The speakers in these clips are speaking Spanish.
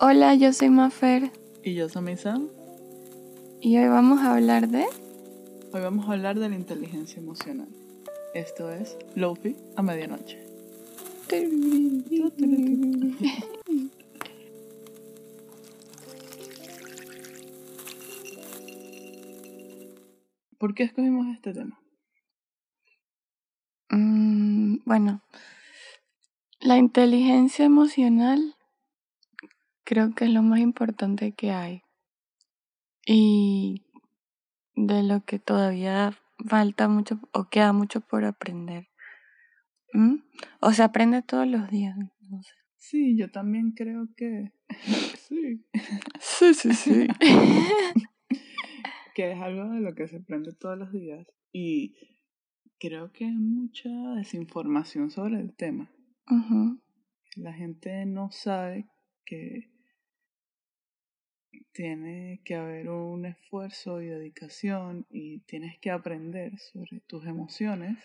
Hola, yo soy Mafer Y yo soy Sam. y hoy vamos a hablar de... Hoy vamos a hablar de la inteligencia emocional. Esto es Lofi a medianoche. ¿Por qué escogimos este tema? Mm, bueno, la inteligencia emocional creo que es lo más importante que hay y de lo que todavía falta mucho o queda mucho por aprender. ¿Mm? O se aprende todos los días. No sé. Sí, yo también creo que... sí. Sí, sí, sí. que es algo de lo que se aprende todos los días. Y creo que hay mucha desinformación sobre el tema. Ujú. La gente no sabe que tiene que haber un esfuerzo y dedicación y tienes que aprender sobre tus emociones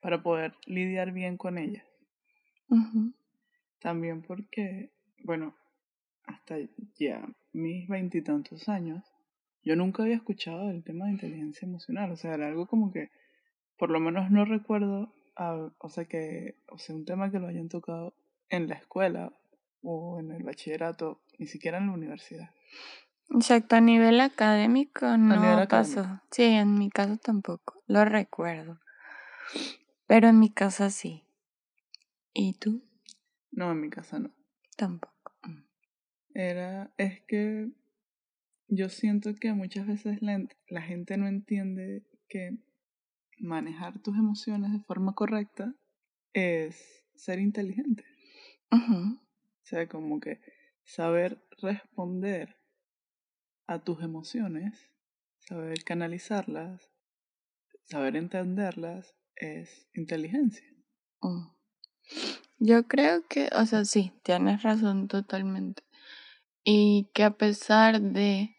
para poder lidiar bien con ellas. También porque, bueno, hasta ya mis veintitantos años, yo nunca había escuchado el tema de inteligencia emocional. O sea, era algo como que, por lo menos no recuerdo, ah, o sea, que, o sea, un tema que lo hayan tocado en la escuela o en el bachillerato, ni siquiera en la universidad. Exacto, a nivel académico no nivel pasó. académico. Sí, en mi caso tampoco, lo recuerdo. Pero en mi casa sí. ¿Y tú? No, en mi casa no. Tampoco. Era, es que yo siento que muchas veces la, la gente no entiende que manejar tus emociones de forma correcta es ser inteligente. O sea, como que saber responder a tus emociones, saber canalizarlas, saber entenderlas, es inteligencia. Mm. Yo creo que, o sea, sí, tienes razón totalmente. Y que a pesar de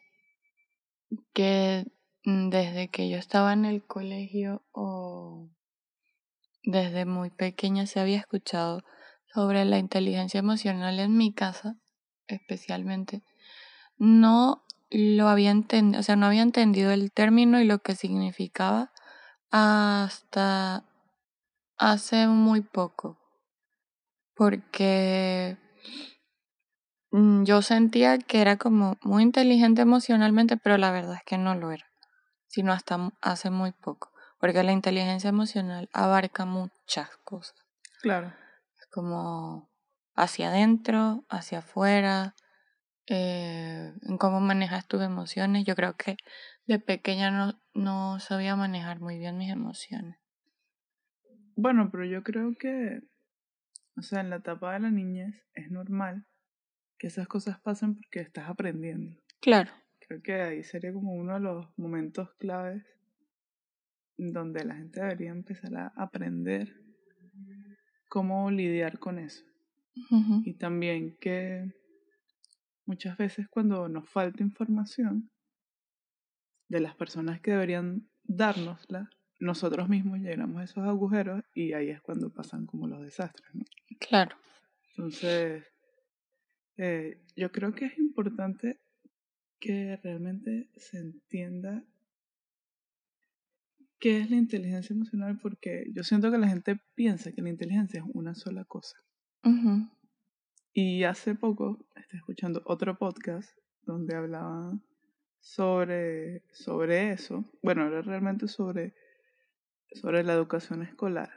que desde que yo estaba en el colegio o desde muy pequeña se había escuchado sobre la inteligencia emocional en mi casa, especialmente, no lo había entendido, o sea, no había entendido el término y lo que significaba hasta hace muy poco. Porque mm, yo sentía que era como muy inteligente emocionalmente, pero la verdad es que no lo era, sino hasta hace muy poco. Porque la inteligencia emocional abarca muchas cosas. Claro. Es como hacia adentro, hacia afuera, eh, en cómo manejas tus emociones. Yo creo que de pequeña no, no sabía manejar muy bien mis emociones. Bueno, pero yo creo que, o sea, en la etapa de la niñez es normal que esas cosas pasen porque estás aprendiendo. Claro. Creo que ahí sería como uno de los momentos claves donde la gente debería empezar a aprender cómo lidiar con eso. Y también que muchas veces cuando nos falta información de las personas que deberían dárnosla, nosotros mismos llenamos esos agujeros y ahí es cuando pasan como los desastres. ¿no? Claro. Entonces, eh, yo creo que es importante que realmente se entienda qué es la inteligencia emocional porque yo siento que la gente piensa que la inteligencia es una sola cosa. Ujú. Y hace poco estoy escuchando otro podcast donde hablaban sobre, sobre eso. Bueno, era realmente sobre, sobre la educación escolar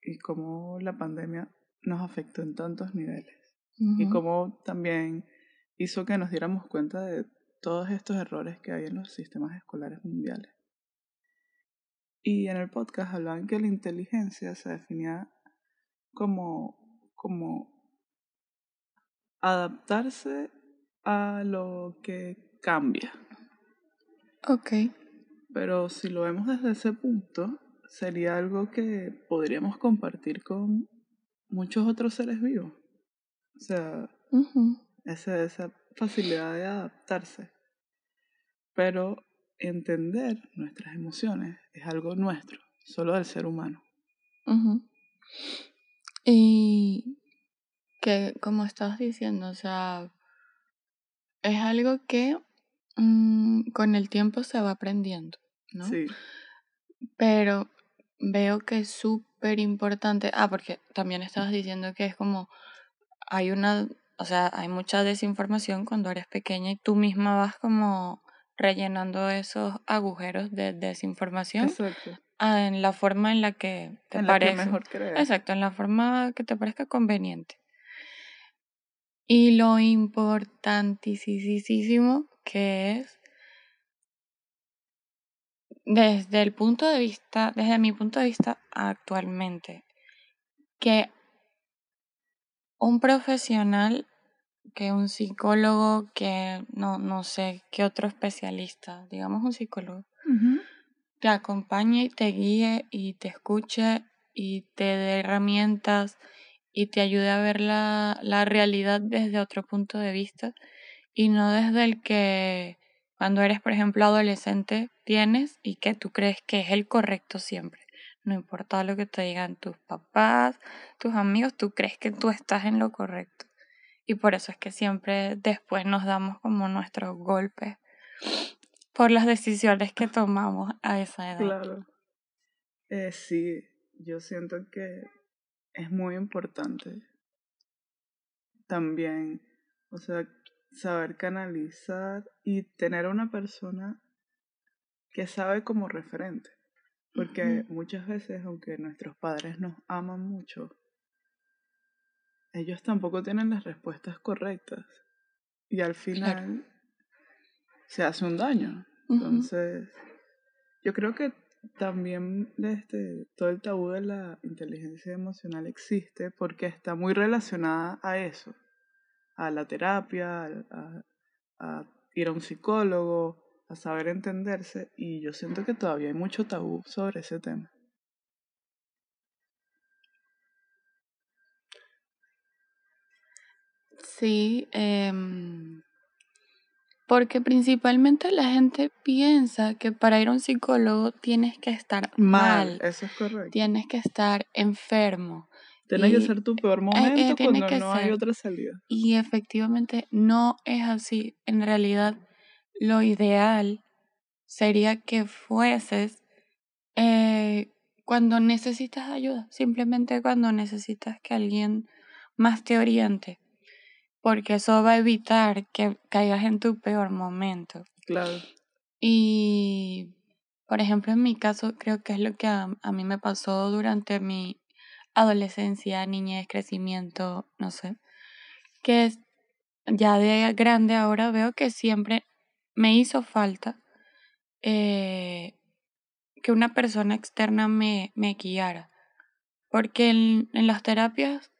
y cómo la pandemia nos afectó en tantos niveles. Y cómo también hizo que nos diéramos cuenta de todos estos errores que hay en los sistemas escolares mundiales. Y en el podcast hablaban que la inteligencia se definía como, como adaptarse a lo que cambia. Ok. Pero si lo vemos desde ese punto, sería algo que podríamos compartir con muchos otros seres vivos. O sea, esa, esa facilidad de adaptarse. Pero entender nuestras emociones es algo nuestro, solo del ser humano. Ujú. Y que, como estabas diciendo, o sea, es algo que mm, con el tiempo se va aprendiendo, ¿no? Sí, Pero veo que es súper importante. Ah, porque también estabas diciendo que es como hay una, o sea, hay mucha desinformación cuando eres pequeña y tú misma vas como rellenando esos agujeros de desinformación exacto. ah, en la forma en la que te en crees. Exacto, en la forma que te parezca conveniente. Y lo importantísimo que es desde el punto de vista, desde mi punto de vista actualmente, que un profesional, que un psicólogo, que no, no sé, qué otro especialista, digamos un psicólogo, te acompañe y te guíe y te escuche y te dé herramientas y te ayude a ver la, la realidad desde otro punto de vista y no desde el que cuando eres, por ejemplo, adolescente tienes y que tú crees que es el correcto siempre. No importa lo que te digan tus papás, tus amigos, tú crees que tú estás en lo correcto. Y por eso es que siempre después nos damos como nuestros golpes por las decisiones que tomamos a esa edad. Claro. Eh, sí, yo siento que es muy importante también, o sea, saber canalizar y tener una persona que sabe como referente. Porque muchas veces, aunque nuestros padres nos aman mucho, ellos tampoco tienen las respuestas correctas. Y al final se hace un daño. Entonces, yo creo que también este, todo el tabú de la inteligencia emocional existe porque está muy relacionada a eso, a la terapia, a, a- ir a un psicólogo, a saber entenderse, y yo siento que todavía hay mucho tabú sobre ese tema. Sí, em, porque principalmente la gente piensa que para ir a un psicólogo tienes que estar Mal, mal, eso es correcto. tienes que estar enfermo. Tiene que y- ser tu peor eh, momento tiene cuando que no hay otra salida. Y efectivamente no es así. En realidad, lo ideal sería que fueses eh, cuando necesitas ayuda, simplemente cuando necesitas que alguien más te oriente, porque eso va a evitar que caigas en tu peor momento. Claro. Y, por ejemplo, en mi caso, creo que es lo que a, a mí me pasó durante mi adolescencia, niñez, crecimiento, no sé, que es- ya de grande ahora veo que siempre me hizo falta eh, que una persona externa me, me guiara. Porque en, en las terapias,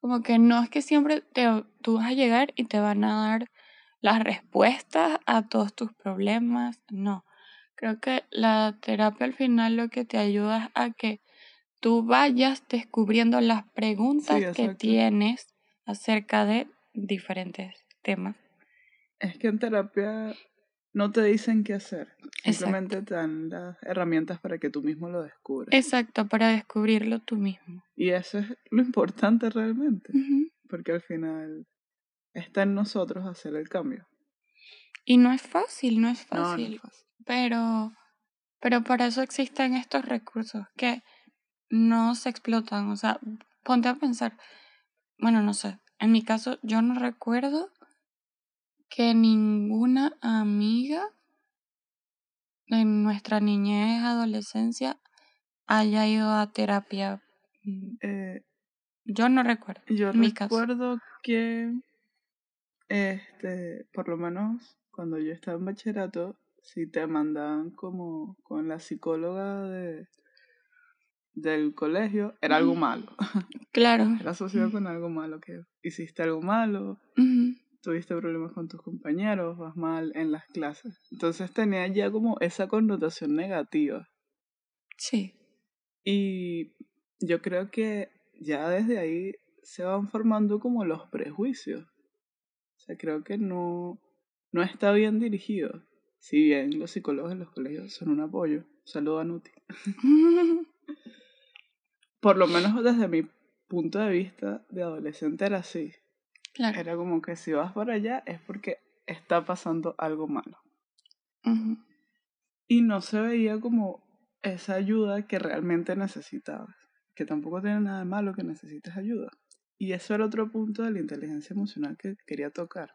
como que no es que siempre te, tú vas a llegar y te van a dar las respuestas a todos tus problemas, no. Creo que la terapia al final lo que te ayuda es a que tú vayas descubriendo las preguntas que tienes acerca de diferentes temas. Es que en terapia no te dicen qué hacer, simplemente te dan las herramientas para que tú mismo lo descubras. Exacto, para descubrirlo tú mismo. Y eso es lo importante realmente, porque al final está en nosotros hacer el cambio. Y no es fácil, no es No, no fácil. es fácil. Pero, pero para eso existen estos recursos que no se explotan. O sea, ponte a pensar. Bueno, no sé. En mi caso, yo no recuerdo que ninguna amiga en nuestra niñez, adolescencia, haya ido a terapia. Eh, Yo no recuerdo. yo en mi caso. recuerdo que, este, por lo menos cuando yo estaba en bachillerato, si te mandaban como con la psicóloga de, del colegio, era algo malo. Claro. Era asociado con algo malo, que hiciste algo malo, tuviste problemas con tus compañeros, vas mal en las clases. Entonces tenía ya como esa connotación negativa. Sí. Y yo creo que ya desde ahí se van formando como los prejuicios. O sea, creo que no, no está bien dirigido. Si bien los psicólogos en los colegios son un apoyo. Saludo a Nuti. Por lo menos desde mi punto de vista de adolescente era así. claro. Era como que si vas para allá es porque está pasando algo malo. Y no se veía como esa ayuda que realmente necesitabas. Que tampoco tiene nada de malo que necesites ayuda. Y eso era otro punto de la inteligencia emocional que quería tocar.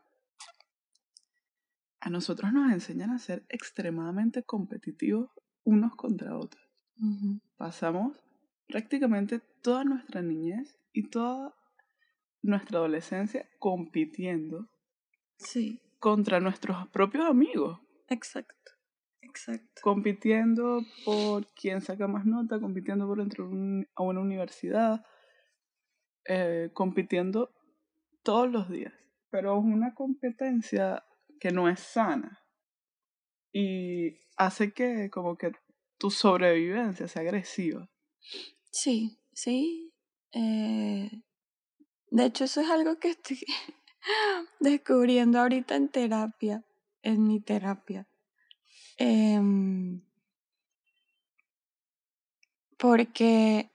A nosotros nos enseñan a ser extremadamente competitivos unos contra otros. Pasamos prácticamente toda nuestra niñez y toda nuestra adolescencia compitiendo Sí, contra nuestros propios amigos. exacto. Exacto. compitiendo por quién saca más nota, compitiendo por entrar a una universidad, eh, compitiendo todos los días. Pero es una competencia que no es sana y hace que como que tu sobrevivencia sea agresiva. Sí, sí. eh, de hecho, eso es algo que estoy descubriendo ahorita en terapia, en mi terapia. Em, porque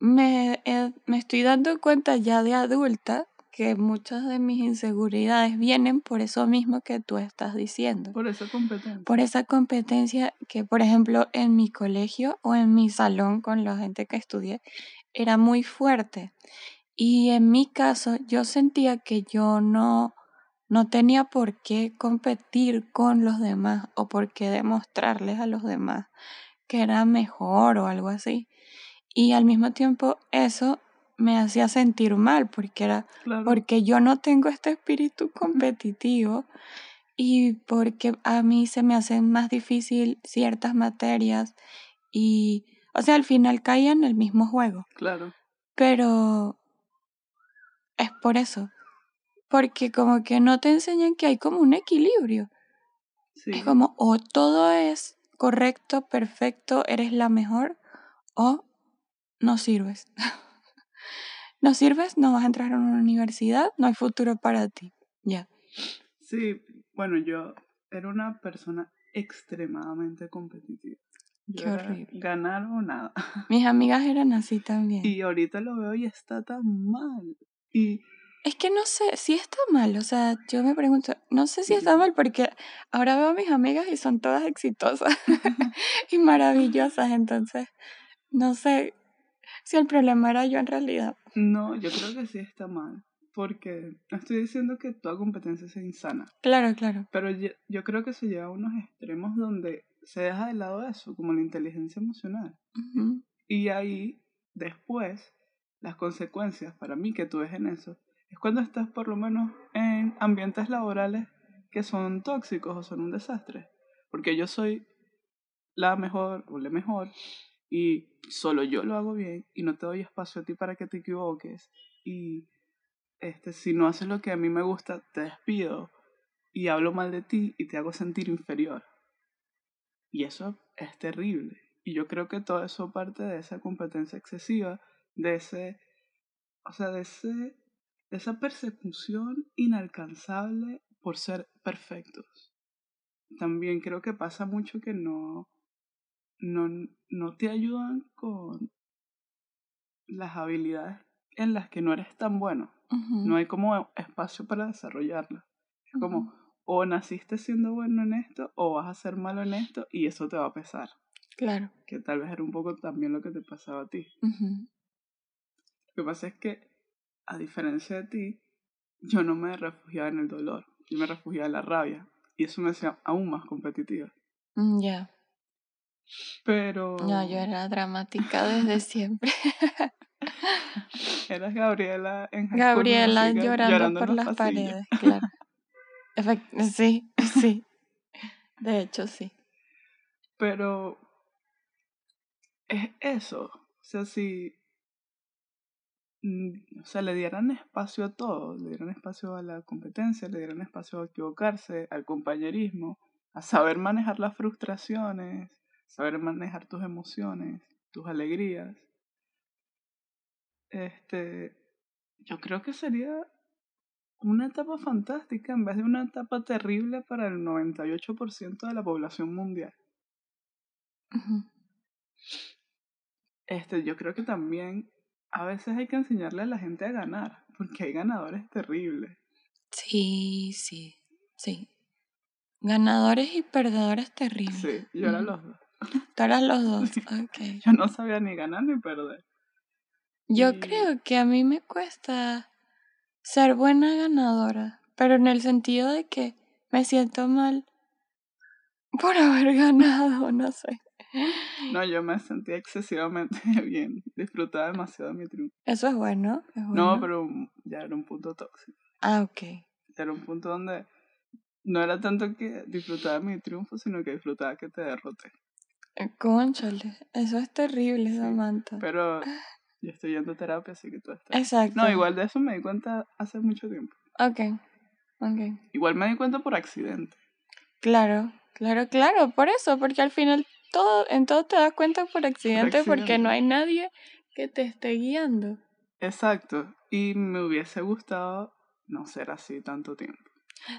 me, he- me estoy dando cuenta ya de adulta que muchas de mis inseguridades vienen por eso mismo que tú estás diciendo. Por esa competencia. por esa competencia que, por ejemplo, en mi colegio o en mi salón con la gente que estudié, era muy fuerte. Y en mi caso, yo sentía que yo no, no tenía por qué competir con los demás o por qué demostrarles a los demás que era mejor o algo así. Y al mismo tiempo eso me hacía sentir mal porque era Claro. porque yo no tengo este espíritu competitivo y porque a mí se me hacen más difícil ciertas materias y, o sea, al final caía en el mismo juego, Claro. pero es por eso, porque como que no te enseñan que hay como un equilibrio, Sí. es como o todo es correcto, perfecto, eres la mejor o no sirves. no sirves, no vas a entrar a una universidad, no hay futuro para ti. Ya. Sí, bueno, yo era una persona extremadamente competitiva. Yo Qué horrible. ganar o nada. Mis amigas eran así también. Y ahorita lo veo y está tan mal. Y Es que no sé si está mal, o sea, yo me pregunto, no sé si está mal porque ahora veo a mis amigas y son todas exitosas y maravillosas, entonces no sé si el problema era yo en realidad. no, yo creo que sí está mal. Porque no estoy diciendo que toda competencia sea insana. Claro, claro. Pero yo, yo creo que se lleva a unos extremos donde se deja de lado eso, como la inteligencia emocional. Y ahí, después, las consecuencias para mí que tú ves en eso, es cuando estás por lo menos en ambientes laborales que son tóxicos o son un desastre. Porque yo soy la mejor o la mejor y solo yo lo hago bien y no te doy espacio a ti para que te equivoques. Y este, si no haces lo que a mí me gusta, te despido y hablo mal de ti y te hago sentir inferior. Y eso es terrible. Y yo creo que todo eso parte de esa competencia excesiva, de ese, o sea, de ese, de esa persecución inalcanzable por ser perfectos. También creo que pasa mucho que no, no, no te ayudan con las habilidades en las que no eres tan bueno. No hay como espacio para desarrollarlas. Es como, o naciste siendo bueno en esto, o vas a ser malo en esto, y eso te va a pesar. Claro. Que tal vez era un poco también lo que te pasaba a ti. Lo que pasa es que, a diferencia de ti, yo no me refugiaba en el dolor, yo me refugiaba en la rabia. Y eso me hacía aún más competitiva. mm, Ya. Pero No, yo era dramática desde siempre. eras Gabriela en Gabriela llorando, por las pasillos. paredes, claro. Efect- sí, sí. De hecho, sí. Pero es eso. O sea, si mm, o sea, le dieran espacio a todo, le dieran espacio a la competencia, le dieran espacio a equivocarse, al compañerismo, a saber manejar las frustraciones, saber manejar tus emociones, tus alegrías. Este, yo creo que sería una etapa fantástica en vez de una etapa terrible para el 98% de la población mundial. Este, yo creo que también a veces hay que enseñarle a la gente a ganar, porque hay ganadores terribles. Sí, sí. Sí. Ganadores y perdedores terribles. Sí, yo era los dos. Tú eras los dos, ok. Yo no sabía ni ganar ni perder. Yo Y- creo que a mí me cuesta ser buena ganadora, pero en el sentido de que me siento mal por haber ganado, no sé. No, yo me sentía excesivamente bien. Disfrutaba demasiado de mi triunfo. Eso es bueno. es No, pero ya era un punto tóxico. Ah, ok. Era un punto donde no era tanto que disfrutaba de mi triunfo, sino que disfrutaba que te derroté. Cónchale, eso es terrible, Sí, Samantha. Pero yo estoy yendo a terapia, así que tú estás. Exacto. No, igual de eso me di cuenta hace mucho tiempo. Ok, ok. Igual me di cuenta por accidente. Claro, claro, claro, por eso, porque al final todo, en todo te das cuenta por accidente, porque accidente. no hay nadie que te esté guiando. Exacto. Y me hubiese gustado no ser así tanto tiempo.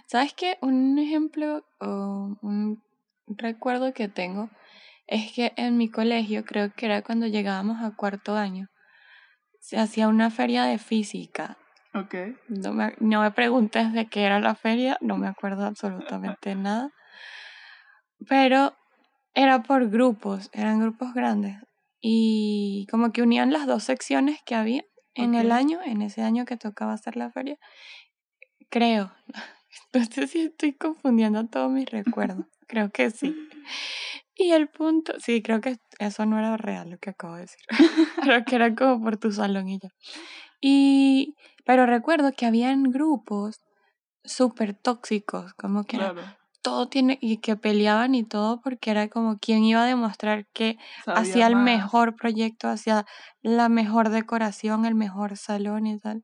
¿Sabes qué? Un ejemplo o un recuerdo que tengo es que en mi colegio, creo que era cuando llegábamos a cuarto año, se hacía una feria de física. Ok. No me, no me preguntes de qué era la feria, no me acuerdo absolutamente nada. Pero era por grupos, eran grupos grandes. Y como que unían las dos secciones que había en el año, en ese año que tocaba hacer la feria. Creo. No sé si estoy confundiendo todos mis recuerdos. Creo que sí. Y el punto, sí, creo que eso no era real lo que acabo de decir. creo que era como por tu salón y ya. Y, pero recuerdo que habían grupos súper tóxicos, como que era todo tiene, y que peleaban y todo porque era como quien iba a demostrar que Sabía hacía el más. mejor proyecto, hacía la mejor decoración, el mejor salón y tal.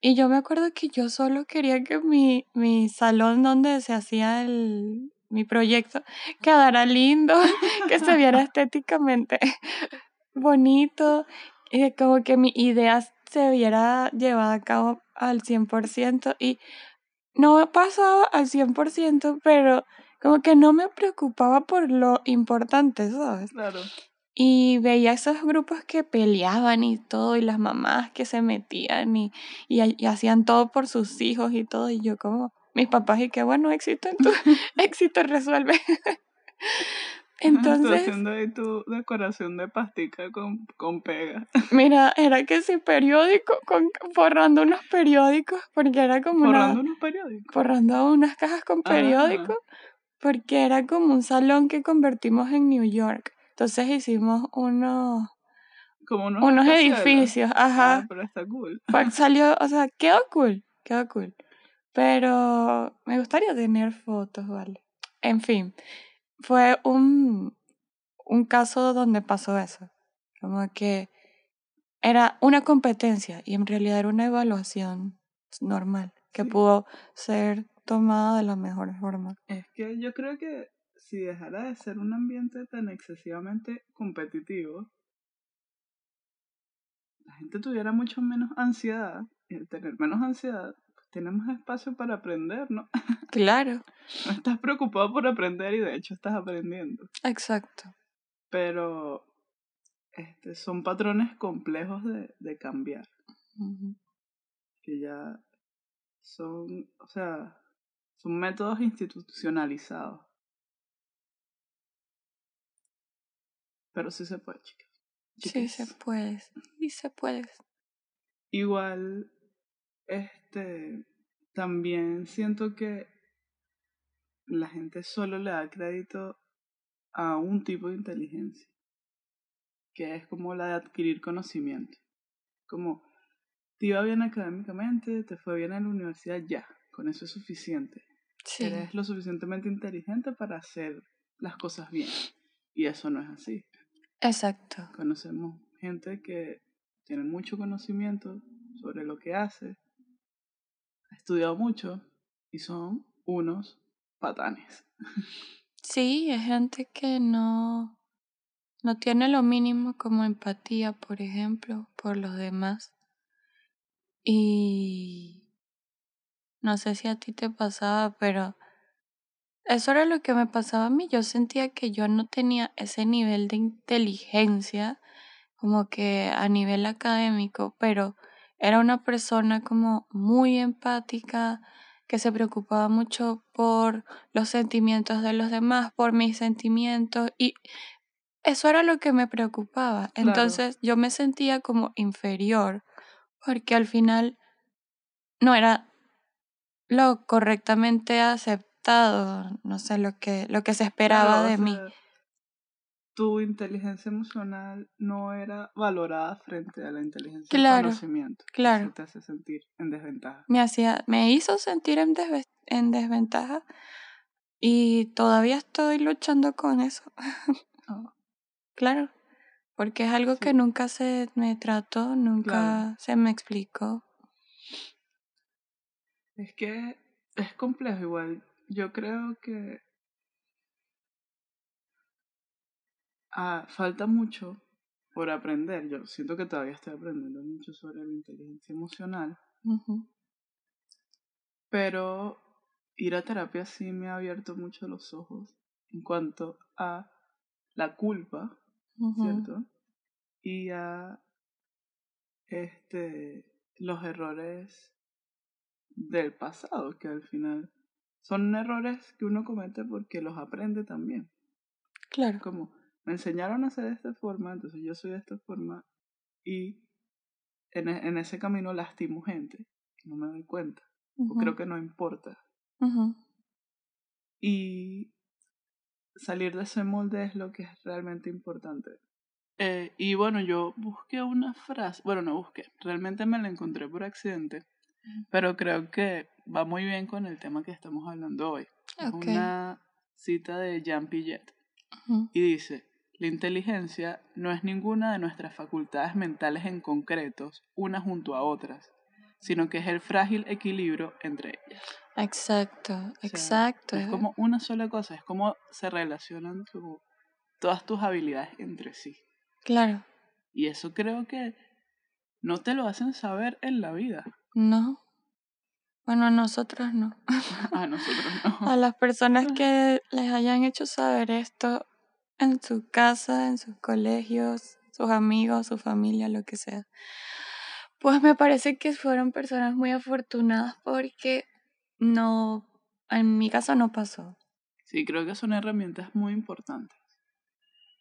Y yo me acuerdo que yo solo quería que mi, mi salón donde se hacía el, mi proyecto quedara lindo, que se viera estéticamente bonito, y como que mi idea se viera llevada a cabo al 100% y no pasaba al 100%, pero como que no me preocupaba por lo importante, ¿sabes? Claro. Y veía esos grupos que peleaban y todo, y las mamás que se metían y, y, ha- y hacían todo por sus hijos y todo, y yo como, mis papás, y qué bueno, éxito en tu, éxito resuelve. Entonces, haciendo ahí tu decoración de pastica con, con pega. mira, era que si periódico, con, forrando unos periódicos, porque era como una... Forrando unos periódicos. forrando unas cajas con Ajá. periódico porque era como un salón que convertimos en New York. Entonces hicimos unos, Como unos, edificios, Ah, ajá. pero está cool. Fue- salió, o sea, quedó cool, quedó cool. Pero me gustaría tener fotos, ¿vale? En fin, fue un, un caso donde pasó eso. Como que era una competencia y en realidad era una evaluación normal que Sí. pudo ser tomada de la mejor forma. Es que yo creo que si dejara de ser un ambiente tan excesivamente competitivo, la gente tuviera mucho menos ansiedad. Y al tener menos ansiedad, tenemos espacio para aprender, ¿no? Claro, No estás preocupado por aprender y de hecho estás aprendiendo. exacto. Pero este, son patrones complejos de, de cambiar. Que ya son, o sea, son métodos institucionalizados. Pero sí se puede, chicas. Sí se puede, sí se puede. Igual, este, también siento que la gente solo le da crédito a un tipo de inteligencia, que es como la de adquirir conocimiento. Como, te iba bien académicamente, te fue bien en la universidad, ya, con eso es suficiente. Sí, Eres lo suficientemente inteligente para hacer las cosas bien. Y eso no es así. exacto. Conocemos gente que tiene mucho conocimiento sobre lo que hace, estudiado mucho y son unos patanes. Sí, es gente que no, no tiene lo mínimo como empatía, por ejemplo, por los demás. Y no sé si a ti te pasaba, pero eso era lo que me pasaba a mí. Yo sentía que yo no tenía ese nivel de inteligencia como que a nivel académico, pero era una persona como muy empática, que se preocupaba mucho por los sentimientos de los demás, por mis sentimientos y eso era lo que me preocupaba. Entonces yo me sentía como inferior porque al final no era lo correctamente aceptado, no sé, lo que, lo que se esperaba de mí. Tu inteligencia emocional no era valorada frente a la inteligencia del conocimiento. Claro. Eso te hace sentir en desventaja. Me hacía, me hizo sentir en, en desventaja y todavía estoy luchando con eso. Oh. Claro, porque es algo que nunca se me trató, nunca se me explicó. Es que es complejo igual. Yo creo que ah, falta mucho por aprender. Yo siento que todavía estoy aprendiendo mucho sobre la inteligencia emocional. Pero ir a terapia sí me ha abierto mucho los ojos en cuanto a la culpa ¿cierto? Y a este, los errores del pasado, que al final son errores que uno comete porque los aprende también. Claro. Como me enseñaron a hacer de esta forma, entonces yo soy de esta forma y en, e, en ese camino lastimo gente no me doy cuenta. o creo que no importa. Y salir de ese molde es lo que es realmente importante. Eh, y bueno, yo busqué una frase, bueno, no busqué, realmente me la encontré por accidente, pero creo que va muy bien con el tema que estamos hablando hoy. Es una cita de Jean Piaget y dice, la inteligencia no es ninguna de nuestras facultades mentales en concretos, unas junto a otras, sino que es el frágil equilibrio entre ellas. Exacto, exacto. Es como una sola cosa, es como se relacionan todas tus habilidades entre sí. Claro. Y eso creo que no te lo hacen saber en la vida. No. Bueno, a nosotros no. a nosotros no. A las personas que les hayan hecho saber esto en su casa, en sus colegios, sus amigos, su familia, lo que sea. Pues me parece que fueron personas muy afortunadas porque no, en mi caso no pasó. Sí, creo que son herramientas muy importantes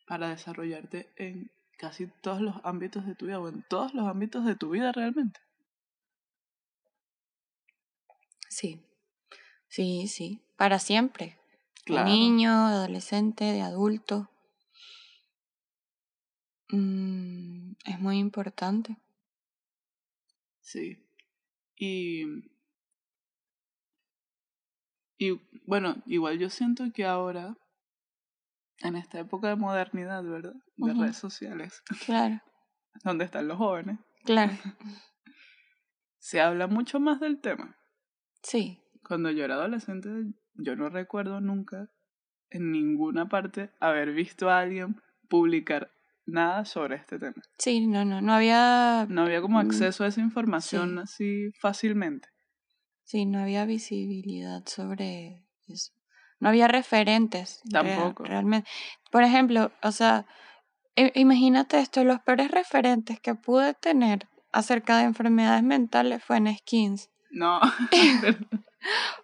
para desarrollarte en casi todos los ámbitos de tu vida o en todos los ámbitos de tu vida realmente. Sí, sí, sí, para siempre. De niño, de adolescente, de adulto. Mm, es muy importante. Sí. Y y bueno, igual yo siento que ahora, en esta época de modernidad, ¿verdad? De redes sociales. Claro. donde están los jóvenes. Claro. Se habla mucho más del tema. Sí. Cuando yo era adolescente, yo no recuerdo nunca en ninguna parte haber visto a alguien publicar nada sobre este tema. Sí, no, no, no había... No había como mm, acceso a esa información así fácilmente. Sí, no había visibilidad sobre eso. No había referentes. Tampoco. realmente. Por ejemplo, o sea, imagínate esto, los peores referentes que pude tener acerca de enfermedades mentales fue en Skins. No.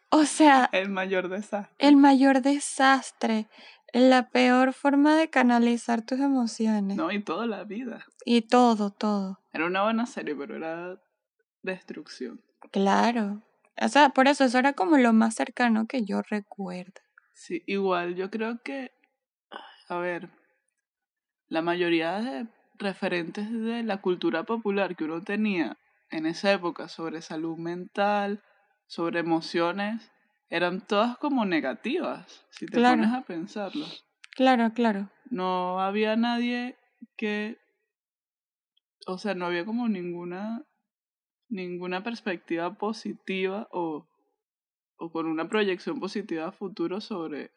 o sea. El mayor desastre. El mayor desastre. La peor forma de canalizar tus emociones. No, y toda la vida. Y todo, todo. Era una buena serie, pero era destrucción. Claro. O sea, por eso eso era como lo más cercano que yo recuerdo. Sí, igual yo creo que, a ver, la mayoría de referentes de la cultura popular que uno tenía en esa época sobre salud mental, sobre emociones, eran todas como negativas, si te pones a pensarlo. Claro, claro. No había nadie que, o sea, no había como ninguna ninguna perspectiva positiva o, o con una proyección positiva a futuro sobre,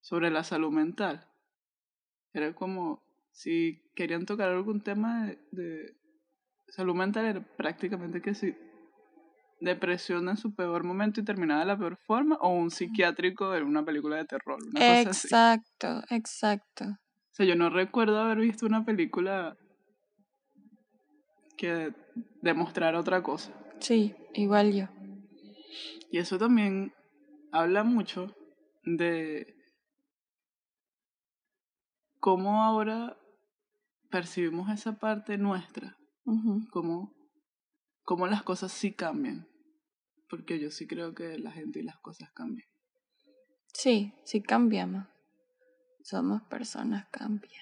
sobre la salud mental. Era como si querían tocar algún tema de, de salud mental, era prácticamente que si depresión en su peor momento y terminada de la peor forma, o un psiquiátrico en una película de terror. Una exacto, exacto. O sea, yo no recuerdo haber visto una película que demostrar otra cosa. Sí, igual yo. Y eso también habla mucho de cómo ahora percibimos esa parte nuestra, Ujú. cómo, cómo las cosas sí cambian. Porque yo sí creo que la gente y las cosas cambian. Sí, sí cambiamos. Somos personas cambiantes.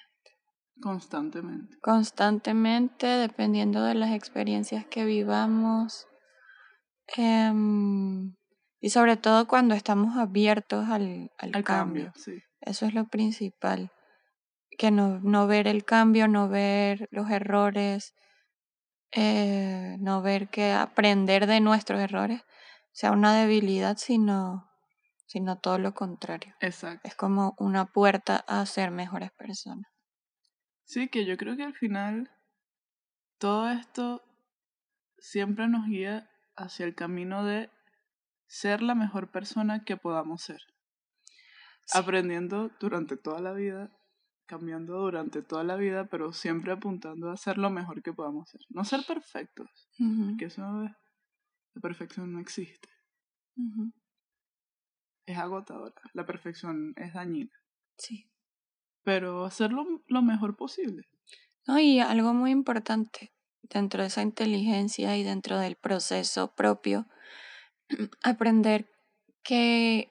Constantemente. Constantemente, dependiendo de las experiencias que vivamos. em, y sobre todo cuando estamos abiertos al, al Al cambio. cambio, sí. Eso es lo principal. Que no, no ver el cambio, no ver los errores, eh, no ver que aprender de nuestros errores sea una debilidad, sino, sino todo lo contrario. Exacto. Es como una puerta a ser mejores personas. Sí, que yo creo que al final todo esto siempre nos guía hacia el camino de ser la mejor persona que podamos ser. Sí. Aprendiendo durante toda la vida, cambiando durante toda la vida, pero siempre apuntando a ser lo mejor que podamos ser. No ser perfectos, que eso es, la perfección no existe. Es agotadora, la perfección es dañina, Sí. pero hacerlo lo mejor posible. No, y algo muy importante dentro de esa inteligencia y dentro del proceso propio, aprender que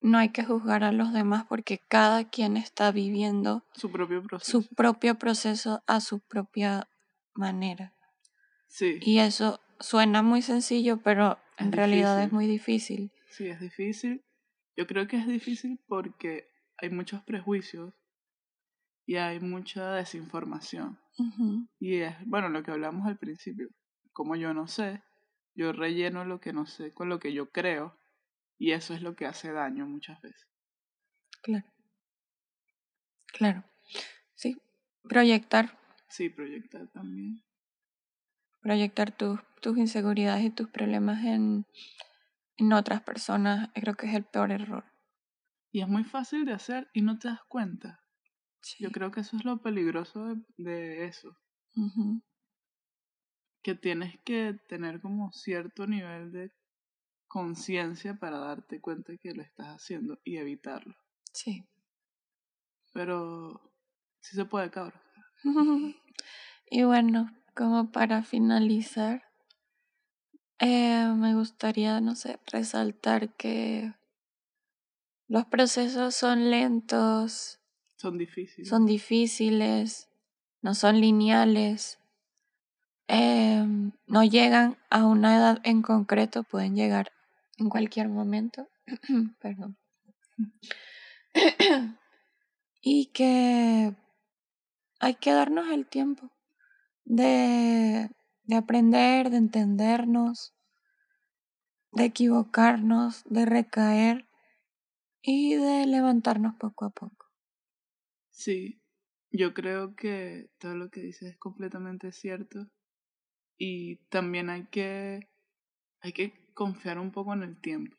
no hay que juzgar a los demás porque cada quien está viviendo Su propio proceso. su propio proceso a su propia manera. Sí. Y eso suena muy sencillo, pero en Es realidad es muy difícil. Sí, es difícil. Yo creo que es difícil porque hay muchos prejuicios y hay mucha desinformación. Y es, bueno, lo que hablamos al principio. Como yo no sé, yo relleno lo que no sé con lo que yo creo y eso es lo que hace daño muchas veces. Claro. Claro. Sí. Proyectar, Sí, proyectar también. Proyectar tus, tus inseguridades y tus problemas en, en otras personas, creo que es el peor error. Y es muy fácil de hacer y no te das cuenta. Sí. Yo creo que eso es lo peligroso de, de eso. Que tienes que tener como cierto nivel de conciencia para darte cuenta que lo estás haciendo y evitarlo. Sí. Pero sí se puede, cabrón. y bueno, como para finalizar, eh, me gustaría, no sé, resaltar que los procesos son lentos, Son difíciles. son difíciles, no son lineales, em, no llegan a una edad en concreto, pueden llegar en cualquier momento. Perdón. y que hay que darnos el tiempo de, de aprender, de entendernos, de equivocarnos, de recaer y de levantarnos poco a poco. Sí, yo creo que todo lo que dices es completamente cierto. Y también hay que, hay que confiar un poco en el tiempo.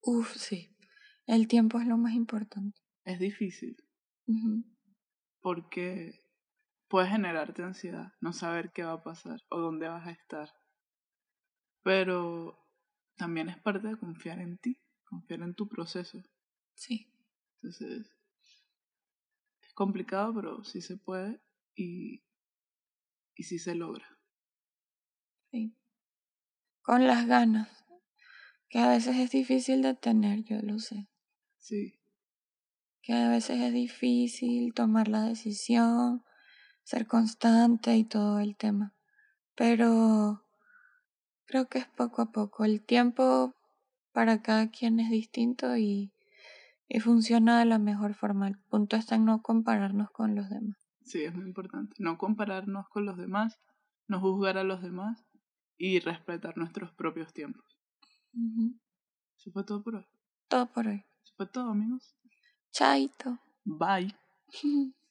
Uf, sí. El tiempo es lo más importante. Es difícil porque puede generarte ansiedad, no saber qué va a pasar o dónde vas a estar. Pero también es parte de confiar en ti, confiar en tu proceso. Sí. Entonces, es complicado, pero sí se puede y, y sí se logra. Sí. Con las ganas, que a veces es difícil de tener, yo lo sé. Sí, Que a veces es difícil tomar la decisión, ser constante y todo el tema. Pero creo que es poco a poco. El tiempo para cada quien es distinto y, y funciona de la mejor forma. El punto está en no compararnos con los demás. sí, es muy importante. No compararnos con los demás, no juzgar a los demás y respetar nuestros propios tiempos. Ujú. Eso fue todo por hoy. Todo por hoy. Eso fue todo, amigos. Chaito. Bye.